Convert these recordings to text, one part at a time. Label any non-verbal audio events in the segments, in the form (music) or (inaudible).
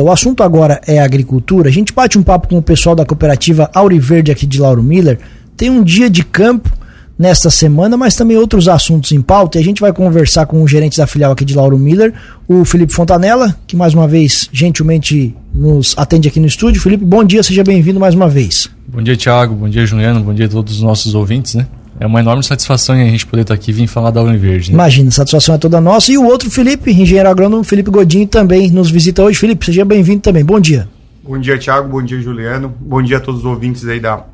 O assunto agora é agricultura. A gente bate um papo com o pessoal da cooperativa Auriverde aqui de Lauro Miller. Tem um dia de campo nesta semana, mas também outros assuntos em pauta. E a gente vai conversar com o gerente da filial aqui de Lauro Miller, o Felipe Fontanella, que mais uma vez gentilmente nos atende aqui no estúdio. Felipe, bom dia, seja bem-vindo mais uma vez. Bom dia, Thiago. Bom dia, Juliano. Bom dia a todos os nossos ouvintes, né? É uma enorme satisfação a gente poder estar aqui e vir falar da Auro Verde. Né? Imagina, a satisfação é toda nossa. E o outro Felipe, engenheiro agrônomo Felipe Godinho, também nos visita hoje. Felipe, seja bem-vindo também. Bom dia. Bom dia, Thiago. Bom dia, Juliano. Bom dia a todos os ouvintes aí da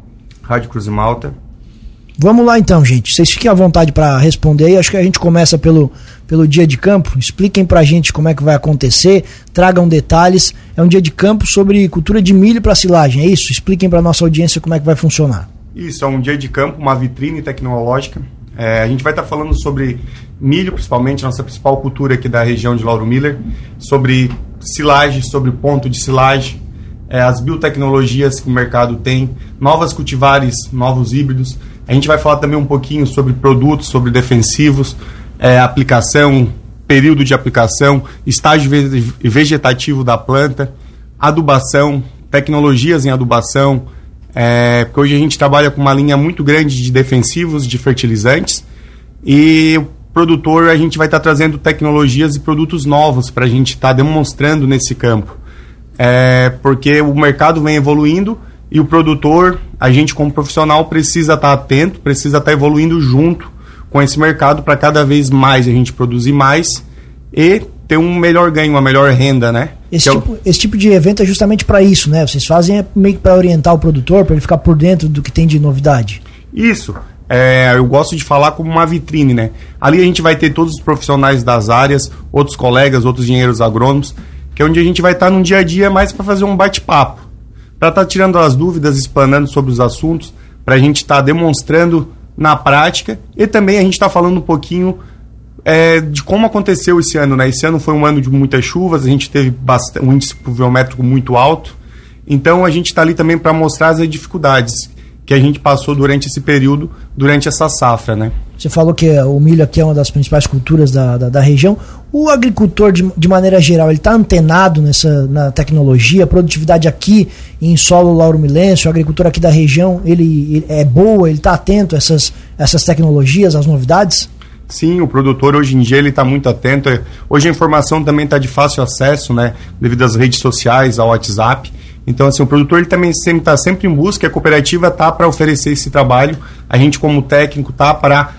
Rádio Cruz e Malta. Vamos lá então, gente. Vocês fiquem à vontade para responder aí. Acho que a gente começa pelo, pelo dia de campo. Expliquem para a gente como é que vai acontecer, tragam detalhes. É um dia de campo sobre cultura de milho para silagem, é isso? Expliquem para nossa audiência como é que vai funcionar. Isso, é um dia de campo, uma vitrine tecnológica. É, a gente vai estar falando sobre milho, principalmente, nossa principal cultura aqui da região de Lauro Miller, sobre silagem, sobre ponto de silagem, é, as biotecnologias que o mercado tem, novas cultivares, novos híbridos. A gente vai falar também um pouquinho sobre produtos, sobre defensivos, é, aplicação, período de aplicação, estágio vegetativo da planta, adubação, tecnologias em adubação, é, porque hoje a gente trabalha com uma linha muito grande de defensivos, de fertilizantes, e o produtor a gente vai estar tá trazendo tecnologias e produtos novos para a gente estar tá demonstrando nesse campo. É, porque o mercado vem evoluindo e o produtor, a gente como profissional precisa estar tá atento, precisa estar tá evoluindo junto com esse mercado para cada vez mais a gente produzir mais e ter um melhor ganho, uma melhor renda, né? Esse, tipo, é o... esse tipo de evento é justamente para isso, né? Vocês fazem é meio que para orientar o produtor, para ele ficar por dentro do que tem de novidade. Isso. É, eu gosto de falar como uma vitrine, né? Ali a gente vai ter todos os profissionais das áreas, outros colegas, outros engenheiros agrônomos, que é onde a gente vai estar tá no dia a dia mais para fazer um bate-papo, para estar tá tirando as dúvidas, explanando sobre os assuntos, para a gente estar tá demonstrando na prática e também a gente está falando um pouquinho é, de como aconteceu esse ano. Né? Esse ano foi um ano de muitas chuvas, a gente teve bastante, um índice pluviométrico muito alto. Então a gente está ali também para mostrar as dificuldades que a gente passou durante esse período, durante essa safra, né? Você falou que o milho aqui é uma das principais culturas da, da, da região. O agricultor, de, de maneira geral, ele está antenado nessa na tecnologia, produtividade aqui em solo Lauro Milense, o agricultor aqui da região, ele, ele é boa, ele está atento a essas, essas tecnologias, às novidades? Sim, o produtor hoje em dia ele está muito atento. Hoje a informação também está de fácil acesso, né? Devido às redes sociais, ao WhatsApp. Então, assim, o produtor ele também está sempre em busca. A cooperativa está para oferecer esse trabalho. A gente, como técnico, está para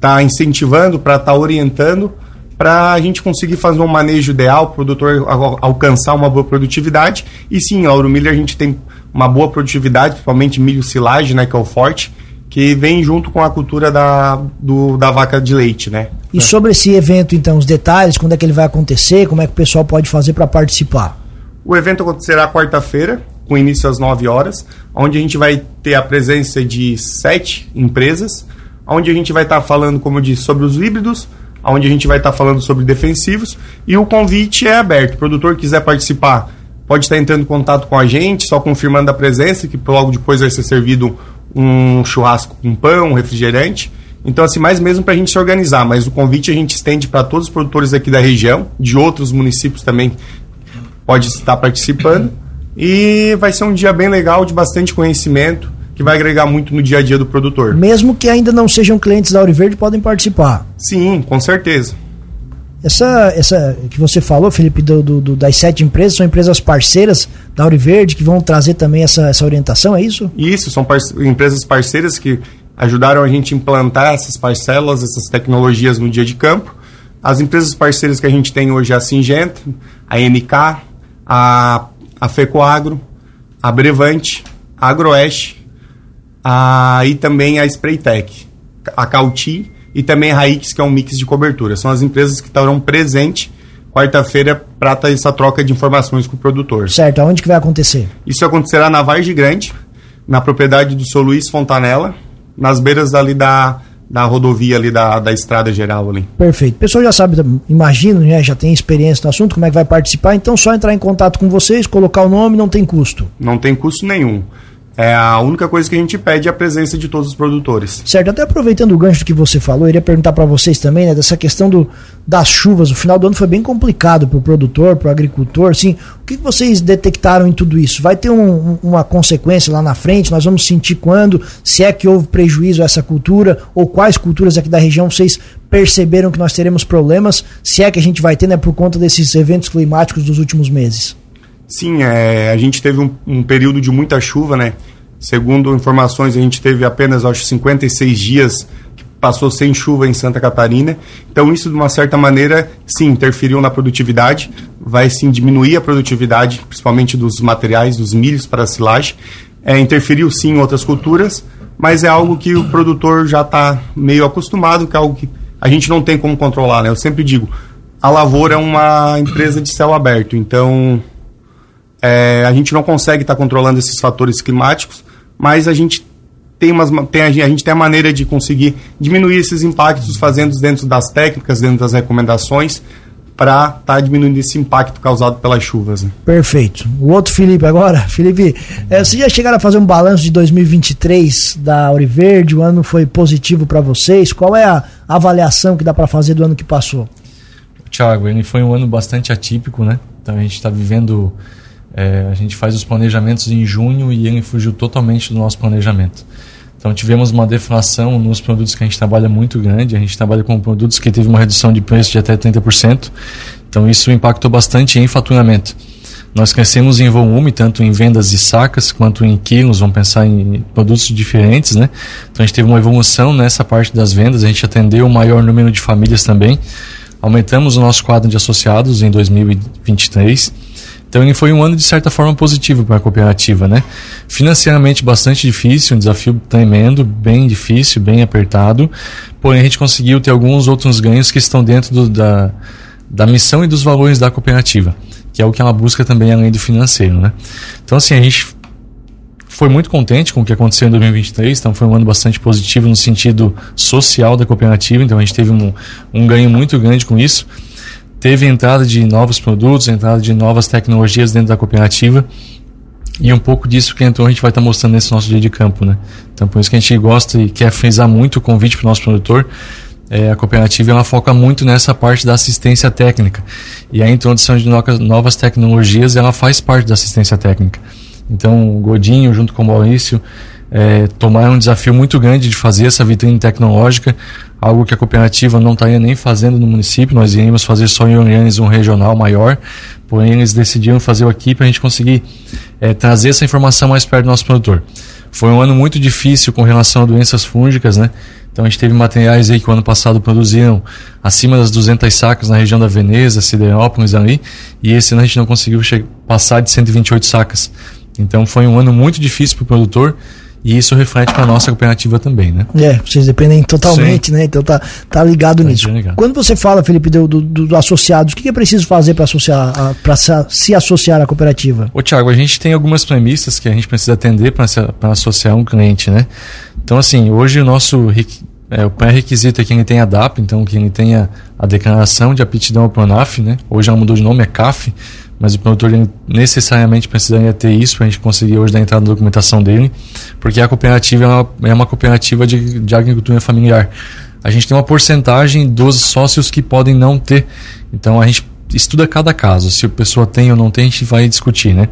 tá incentivando, para estar tá orientando, para a gente conseguir fazer um manejo ideal, o produtor alcançar uma boa produtividade. E sim, Lauro Miller a gente tem uma boa produtividade, principalmente milho silagem, né, que é o forte que vem junto com a cultura da, do, da vaca de leite, né? E sobre esse evento, então, os detalhes, quando é que ele vai acontecer, como é que o pessoal pode fazer para participar? O evento acontecerá quarta-feira, com início às 9 horas, onde a gente vai ter a presença de sete empresas, onde a gente vai estar tá falando, como eu disse, sobre os híbridos, onde a gente vai estar tá falando sobre defensivos, e o convite é aberto. O produtor quiser participar, pode estar entrando em contato com a gente, só confirmando a presença, que logo depois vai ser servido um churrasco com pão, um refrigerante. Então, assim, mais mesmo para a gente se organizar, mas o convite a gente estende para todos os produtores aqui da região, de outros municípios também pode estar participando. E vai ser um dia bem legal, de bastante conhecimento, que vai agregar muito no dia a dia do produtor. Mesmo que ainda não sejam clientes da Verde, podem participar. Sim, com certeza. Essa, essa que você falou, Felipe, do, do, das sete empresas, são empresas parceiras da Auri Verde que vão trazer também essa, essa orientação, é isso? Isso, são parce empresas parceiras que ajudaram a gente a implantar essas parcelas, essas tecnologias no dia de campo. As empresas parceiras que a gente tem hoje é a Singenta, a MK, a, a FECOAGRO, a Brevante, a Agroeste a, e também a Spraytech, a Cauti e também a Raix, que é um mix de cobertura. São as empresas que estarão presentes quarta-feira para ter essa troca de informações com o produtor. Certo, aonde que vai acontecer? Isso acontecerá na Vargem Grande, na propriedade do seu Luiz Fontanella, nas beiras ali da, da rodovia ali da, da estrada geral ali. Perfeito. O pessoal já sabe, imagino, né, já tem experiência no assunto, como é que vai participar, então só entrar em contato com vocês, colocar o nome, não tem custo. Não tem custo nenhum É a única coisa que a gente pede é a presença de todos os produtores. Certo, até aproveitando o gancho que você falou, eu iria perguntar para vocês também, né, dessa questão do, das chuvas. O final do ano foi bem complicado para o produtor, para o agricultor. Assim, o que vocês detectaram em tudo isso? Vai ter um, uma consequência lá na frente? Nós vamos sentir quando? Se é que houve prejuízo a essa cultura? Ou quais culturas aqui da região vocês perceberam que nós teremos problemas? Se é que a gente vai ter, né, por conta desses eventos climáticos dos últimos meses? Sim, é, a gente teve um, um, período de muita chuva, né? Segundo informações, a gente teve apenas, acho, 56 dias que passou sem chuva em Santa Catarina. Então, isso, de uma certa maneira, sim, interferiu na produtividade. Vai, sim, diminuir a produtividade, principalmente dos materiais, dos milhos para a silagem. É, interferiu, sim, em outras culturas, mas é algo que o produtor já está meio acostumado, que é algo que a gente não tem como controlar, né? Eu sempre digo, a lavoura é uma empresa de céu aberto, então é, a gente não consegue estar tá controlando esses fatores climáticos, mas a gente tem, umas, tem a, gente tem a maneira de conseguir diminuir esses impactos fazendo dentro das técnicas, dentro das recomendações, para estar tá diminuindo esse impacto causado pelas chuvas. Né? Perfeito. O outro Felipe agora. (laughs) Felipe, é, vocês já chegaram a fazer um balanço de 2023 da Auriverde? O ano foi positivo para vocês? Qual é a avaliação que dá para fazer do ano que passou? Tiago, ele foi um ano bastante atípico, né? Então a gente está vivendo é, a gente faz os planejamentos em junho e ele fugiu totalmente do nosso planejamento. Então tivemos uma deflação nos produtos que a gente trabalha muito grande. A gente trabalha com produtos que teve uma redução de preço de até 30%. Então isso impactou bastante em faturamento. Nós crescemos em volume, tanto em vendas de sacas quanto em quilos, vamos pensar em produtos diferentes, né? Então a gente teve uma evolução nessa parte das vendas, a gente atendeu o maior número de famílias também. Aumentamos o nosso quadro de associados em 2023 então ele foi um ano de certa forma positivo para a cooperativa, né? Financeiramente bastante difícil, um desafio tremendo, bem difícil, bem apertado. Porém a gente conseguiu ter alguns outros ganhos que estão dentro do, da, da missão e dos valores da cooperativa, que é o que ela busca também além do financeiro, né? Então assim a gente foi muito contente com o que aconteceu em 2023, então foi um ano bastante positivo no sentido social da cooperativa, então a gente teve um, um ganho muito grande com isso teve entrada de novos produtos, entrada de novas tecnologias dentro da cooperativa. E um pouco disso que entrou a gente vai estar mostrando nesse nosso dia de campo, né? Então por isso que a gente gosta e quer frisar muito o convite para o nosso produtor. É, a cooperativa ela foca muito nessa parte da assistência técnica. E a introdução de novas tecnologias ela faz parte da assistência técnica. Então o Godinho junto com o Maurício é, tomaram um desafio muito grande de fazer essa vitrine tecnológica algo que a cooperativa não estaria nem fazendo no município, nós iríamos fazer só em Orleans um regional maior, porém eles decidiram fazer aqui para a gente conseguir é, trazer essa informação mais perto do nosso produtor. Foi um ano muito difícil com relação a doenças fúngicas, né? Então a gente teve materiais aí que o ano passado produziram acima das 200 sacas na região da Veneza, Siderópolis ali, e esse ano a gente não conseguiu passar de 128 sacas. Então foi um ano muito difícil para o produtor, e isso reflete para a nossa cooperativa também, né? É, vocês dependem totalmente, Sim. né? Então tá, tá ligado tá nisso. Ligado. Quando você fala, Felipe, do, do, do associados, o que é preciso fazer para associar, para se associar à cooperativa? Ô, Tiago, a gente tem algumas premissas que a gente precisa atender para associar um cliente, né? Então, assim, hoje o nosso é, o pré-requisito é que ele tenha DAP, então que ele tenha a declaração de aptidão ao PRONAF, né? Hoje ela mudou de nome, é CAF mas o produtor necessariamente precisaria ter isso para a gente conseguir hoje dar entrada na documentação dele, porque a cooperativa é uma, é uma cooperativa de, de agricultura familiar. A gente tem uma porcentagem dos sócios que podem não ter, então a gente estuda cada caso. Se a pessoa tem ou não tem, a gente vai discutir, né?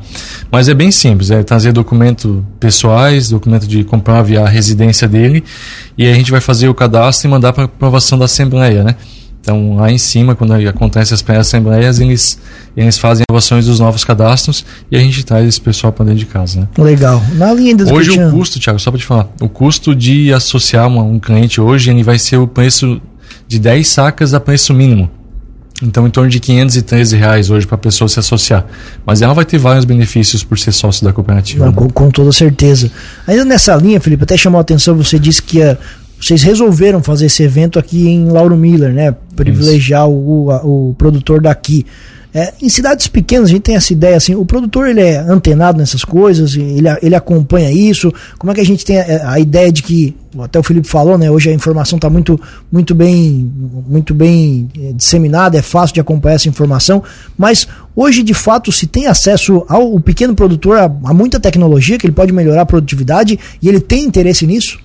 Mas é bem simples, é trazer documento pessoais, documento de comprar via residência dele, e a gente vai fazer o cadastro e mandar para aprovação da Assembleia, né? Então, lá em cima, quando acontece as pré-assembleias, eles, eles fazem inovações dos novos cadastros e a gente traz esse pessoal para dentro de casa. Né? Legal. Na linha do Hoje o custo, Thiago, só para te falar, o custo de associar uma, um cliente hoje ele vai ser o preço de 10 sacas a preço mínimo. Então, em torno de 513 reais hoje para a pessoa se associar. Mas ela vai ter vários benefícios por ser sócio da cooperativa. Não, né? com, com, toda certeza. Ainda nessa linha, Felipe, até chamou a atenção, você disse que a, vocês resolveram fazer esse evento aqui em Lauro Miller, né? Privilegiar o, o, o, produtor daqui. É, em cidades pequenas a gente tem essa ideia assim, o produtor ele é antenado nessas coisas, ele, ele acompanha isso. Como é que a gente tem a, a ideia de que até o Felipe falou, né? Hoje a informação está muito, muito bem, muito bem é, disseminada, é fácil de acompanhar essa informação. Mas hoje, de fato, se tem acesso ao pequeno produtor a, a muita tecnologia que ele pode melhorar a produtividade e ele tem interesse nisso.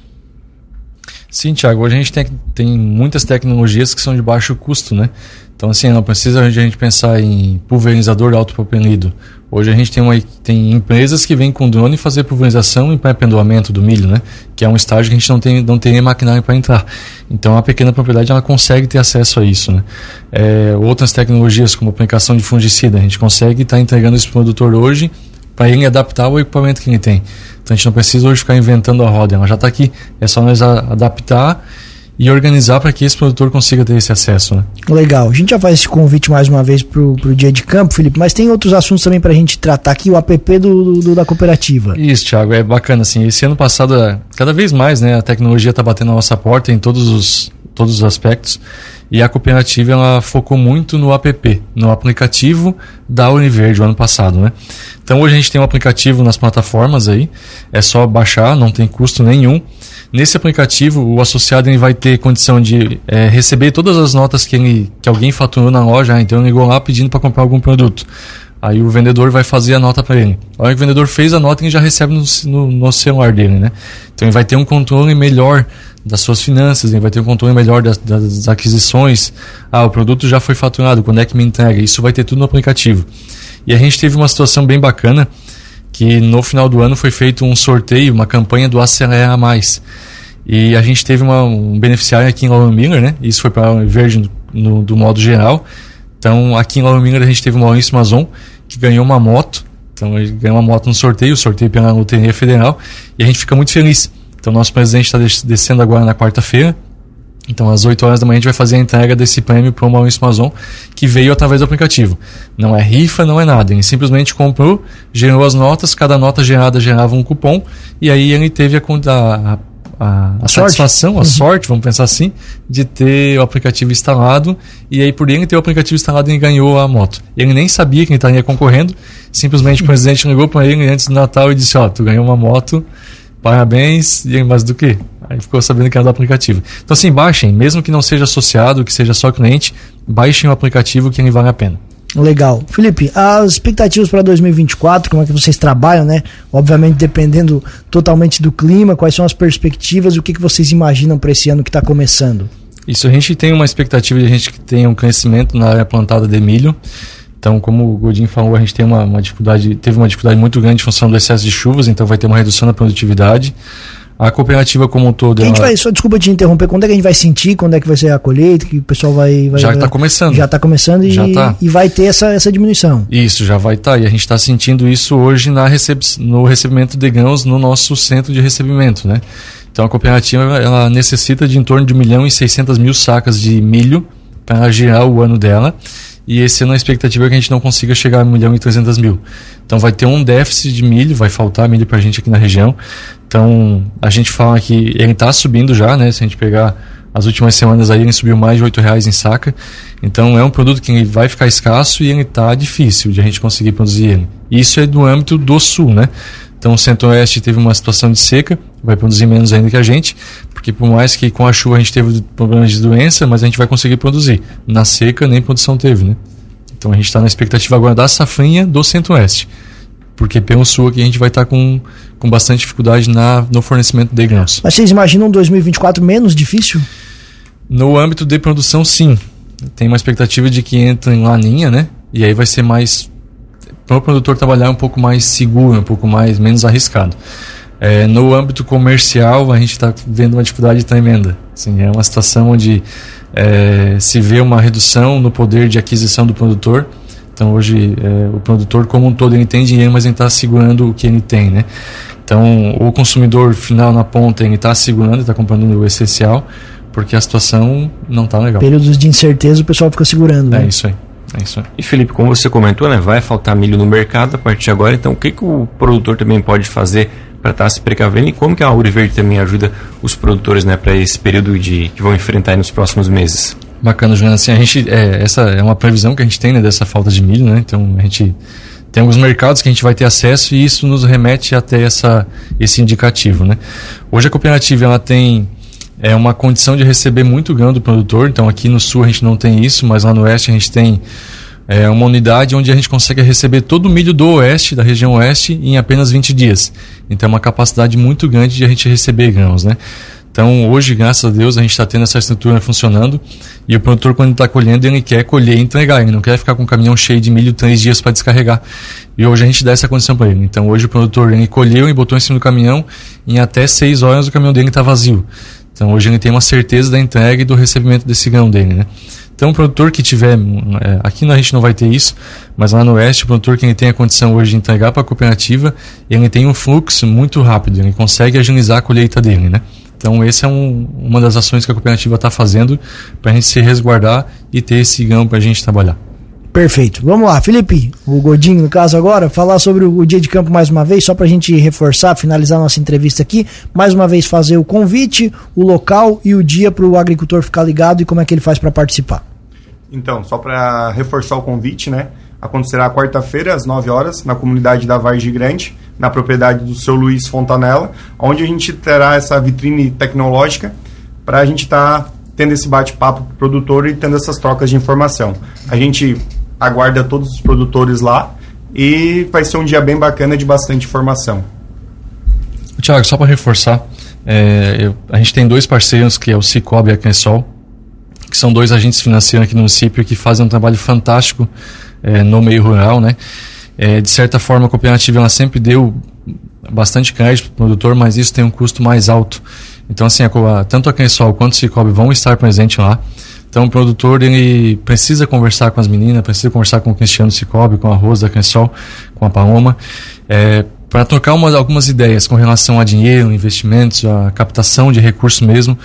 Sim, Thiago. Hoje a gente tem, tem muitas tecnologias que são de baixo custo, né? Então, assim, não precisa a gente pensar em pulverizador autopropelido. Hoje a gente tem, uma, tem empresas que vêm com drone fazer pulverização e pré-pendoamento do milho, né? Que é um estágio que a gente não tem, não nem maquinário para entrar. Então, a pequena propriedade ela consegue ter acesso a isso, né? É, outras tecnologias, como aplicação de fungicida, a gente consegue estar tá entregando esse produtor hoje para ele adaptar o equipamento que ele tem. Então a gente não precisa hoje ficar inventando a roda, ela já está aqui. É só nós adaptar e organizar para que esse produtor consiga ter esse acesso. Né? Legal. A gente já faz esse convite mais uma vez para o dia de campo, Felipe, mas tem outros assuntos também para a gente tratar aqui, o app do, do, da cooperativa. Isso, Thiago, é bacana. Assim, esse ano passado, cada vez mais, né, a tecnologia está batendo na nossa porta em todos os, todos os aspectos. E a cooperativa ela focou muito no app, no aplicativo da Univerde o ano passado, né? Então hoje a gente tem um aplicativo nas plataformas aí, é só baixar, não tem custo nenhum. Nesse aplicativo, o associado ele vai ter condição de é, receber todas as notas que, ele, que alguém faturou na loja, ah, então ele ligou lá pedindo para comprar algum produto. Aí o vendedor vai fazer a nota para ele. A hora que o vendedor fez a nota, ele já recebe no, no, no celular dele, né? Então ele vai ter um controle melhor das suas finanças, ele vai ter um controle melhor das, das, aquisições. Ah, o produto já foi faturado, quando é que me entrega? Isso vai ter tudo no aplicativo. E a gente teve uma situação bem bacana, que no final do ano foi feito um sorteio, uma campanha do Acelera Mais. E a gente teve uma, um beneficiário aqui em Lauro Miller, né? Isso foi para Verde no, do modo geral. Então, aqui em Lauro Miller a gente teve o Maurício Mazon, que ganhou uma moto. Então, ele ganhou uma moto no sorteio, sorteio pela Loteria Federal. E a gente fica muito feliz então, nosso presidente está descendo agora na quarta-feira. Então, às 8 horas da manhã, a gente vai fazer a entrega desse prêmio para o Maurício Mazon, que veio através do aplicativo. Não é rifa, não é nada. Ele simplesmente comprou, gerou as notas, cada nota gerada gerava um cupom, e aí ele teve a, a, a, a satisfação, a uhum. sorte, vamos pensar assim, de ter o aplicativo instalado, e aí por ele ter o aplicativo instalado, ele ganhou a moto. Ele nem sabia que ele estaria concorrendo, simplesmente o presidente ligou para ele antes do Natal e disse: Ó, oh, tu ganhou uma moto parabéns, e mais do que? Aí ficou sabendo que era do aplicativo. Então assim, baixem, mesmo que não seja associado, que seja só cliente, baixem o aplicativo que ele vale a pena. Legal. Felipe, as expectativas para 2024, como é que vocês trabalham, né? Obviamente dependendo totalmente do clima, quais são as perspectivas, o que, que vocês imaginam para esse ano que está começando? Isso, a gente tem uma expectativa de a gente que tenha um crescimento na área plantada de milho. Então, como o Godinho falou, a gente tem uma, uma, dificuldade, teve uma dificuldade muito grande em função do excesso de chuvas, então vai ter uma redução na produtividade. A cooperativa como um todo. Ela... vai, só desculpa te interromper, quando é que a gente vai sentir, quando é que vai ser a colheita, que o pessoal vai. vai já está começando. Já está começando e, já tá. e vai ter essa, essa diminuição. Isso, já vai estar. Tá, e a gente está sentindo isso hoje na receb... no recebimento de grãos no nosso centro de recebimento, né? Então a cooperativa ela necessita de em torno de 1 milhão e 600 mil sacas de milho para girar o ano dela e esse ano a expectativa é que a gente não consiga chegar a 1 milhão e 300 mil. Então vai ter um déficit de milho, vai faltar milho para a gente aqui na região. Então a gente fala que ele está subindo já, né? Se a gente pegar as últimas semanas aí ele subiu mais de 8 reais em saca. Então é um produto que vai ficar escasso e ele está difícil de a gente conseguir produzir ele. Isso é do âmbito do sul, né? Então o Centro-Oeste teve uma situação de seca, vai produzir menos ainda que a gente, porque por mais que com a chuva a gente teve problemas de doença, mas a gente vai conseguir produzir. Na seca nem produção teve, né? Então a gente está na expectativa agora da safrinha do Centro-Oeste. Porque pelo sul aqui a gente vai estar tá com, com bastante dificuldade na, no fornecimento de grãos. Mas vocês imaginam 2024 menos difícil? No âmbito de produção, sim. Tem uma expectativa de que entre em laninha, né? E aí vai ser mais para o produtor trabalhar um pouco mais seguro, um pouco mais menos arriscado. É, no âmbito comercial, a gente está vendo uma dificuldade tremenda. Assim, é uma situação onde é, se vê uma redução no poder de aquisição do produtor. Então, hoje, é, o produtor, como um todo, ele tem dinheiro, mas ele está segurando o que ele tem. Né? Então, o consumidor final na ponta, ele está segurando, está comprando o essencial, porque a situação não está legal. Períodos de incerteza, o pessoal fica segurando. É né? isso aí. É isso. E Felipe, como você comentou, né, vai faltar milho no mercado a partir de agora. Então, o que, que o produtor também pode fazer para estar tá se precavendo e como que a Ouro Verde também ajuda os produtores, né, para esse período de que vão enfrentar nos próximos meses? Bacana, Juliana. Assim, a gente, é, essa é uma previsão que a gente tem né, dessa falta de milho, né? Então a gente tem alguns mercados que a gente vai ter acesso e isso nos remete até essa, esse indicativo, né? Hoje a cooperativa ela tem é, uma condição de receber muito grão do produtor, então aqui no sul a gente não tem isso, mas lá no oeste a gente tem é, uma unidade onde a gente consegue receber todo o milho do oeste, da região oeste, em apenas 20 dias. Então é uma capacidade muito grande de a gente receber grãos, né? Então, hoje, graças a Deus, a gente está tendo essa estrutura funcionando e o produtor, quando está colhendo, ele quer colher e entregar. Ele não quer ficar com um caminhão cheio de milho três dias para descarregar. E hoje a gente dá essa condição para ele. Então, hoje o produtor ele colheu e botou em cima do caminhão e em até seis horas o caminhão dele está vazio. Então, hoje ele tem uma certeza da entrega e do recebimento desse grão dele, né? Então, o produtor que tiver, é, aqui a gente não vai ter isso, mas lá no oeste, o produtor que ele tem a condição hoje de entregar para a cooperativa, ele tem um fluxo muito rápido, ele consegue agilizar a colheita dele, né? Então, essa é um, uma das ações que a cooperativa está fazendo para a gente se resguardar e ter esse ganho para a gente trabalhar. Perfeito. Vamos lá, Felipe, o Godinho, no caso agora, falar sobre o dia de campo mais uma vez, só para a gente reforçar, finalizar nossa entrevista aqui. Mais uma vez, fazer o convite, o local e o dia para o agricultor ficar ligado e como é que ele faz para participar. Então, só para reforçar o convite, né? Acontecerá quarta-feira, às 9 horas, na comunidade da Vargem Grande na propriedade do seu Luiz Fontanella, onde a gente terá essa vitrine tecnológica para a gente estar tá tendo esse bate-papo com o produtor e tendo essas trocas de informação. A gente aguarda todos os produtores lá e vai ser um dia bem bacana de bastante informação. Tiago, só para reforçar, é, eu, a gente tem dois parceiros, que é o Cicobi e a Crensol, que são dois agentes financeiros aqui no município que fazem um trabalho fantástico é, no meio rural, né? É, de certa forma, a cooperativa ela sempre deu bastante crédito para o produtor, mas isso tem um custo mais alto. Então, assim, a, tanto a Crensol quanto o Cicobi vão estar presentes lá. Então, o produtor ele precisa conversar com as meninas, precisa conversar com o Cristiano Cicobi, com a Rosa da Crensol, com a Paloma, é, para trocar uma, algumas ideias com relação a dinheiro, investimentos, a captação de recursos mesmo,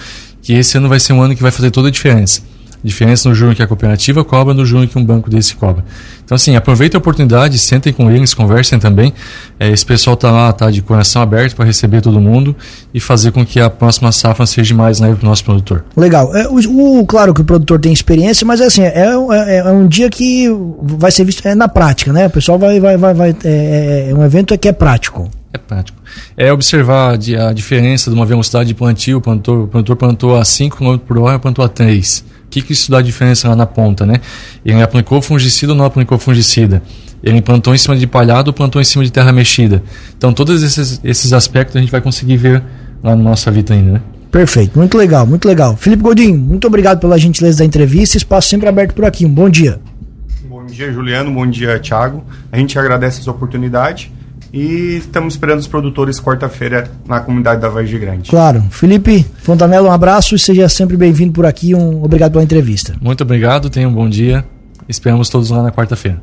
que esse ano vai ser um ano que vai fazer toda a diferença diferença no juro que a cooperativa cobra no juro que um banco desse cobra. Então, assim, aproveite a oportunidade, sentem com eles, conversem também. É, esse pessoal está lá, está de coração aberto para receber todo mundo e fazer com que a próxima safra seja mais leve para o nosso produtor. Legal. É, o, o, claro que o produtor tem experiência, mas assim, é, é, é um dia que vai ser visto é na prática, né? O pessoal vai. vai, vai, vai é, é um evento que é prático. É prático. É observar a, diferença de uma velocidade de plantio. O o produtor plantou a 5 km por hora, plantou a 3 que, que isso dá diferença lá na ponta, né? Ele aplicou fungicida ou não aplicou fungicida? Ele plantou em cima de palhado ou plantou em cima de terra mexida? Então, todos esses, esses aspectos a gente vai conseguir ver lá na nossa vitrine, né? Perfeito, muito legal, muito legal. Felipe Godinho, muito obrigado pela gentileza da entrevista. Espaço sempre aberto por aqui. Um bom dia. Bom dia, Juliano. Bom dia, Thiago. A gente agradece essa oportunidade e estamos esperando os produtores quarta-feira na comunidade da Vargem Grande. Claro. Felipe Fontanella, um abraço e seja sempre bem-vindo por aqui. Um obrigado pela entrevista. Muito obrigado, tenha um bom dia. Esperamos todos lá na quarta-feira.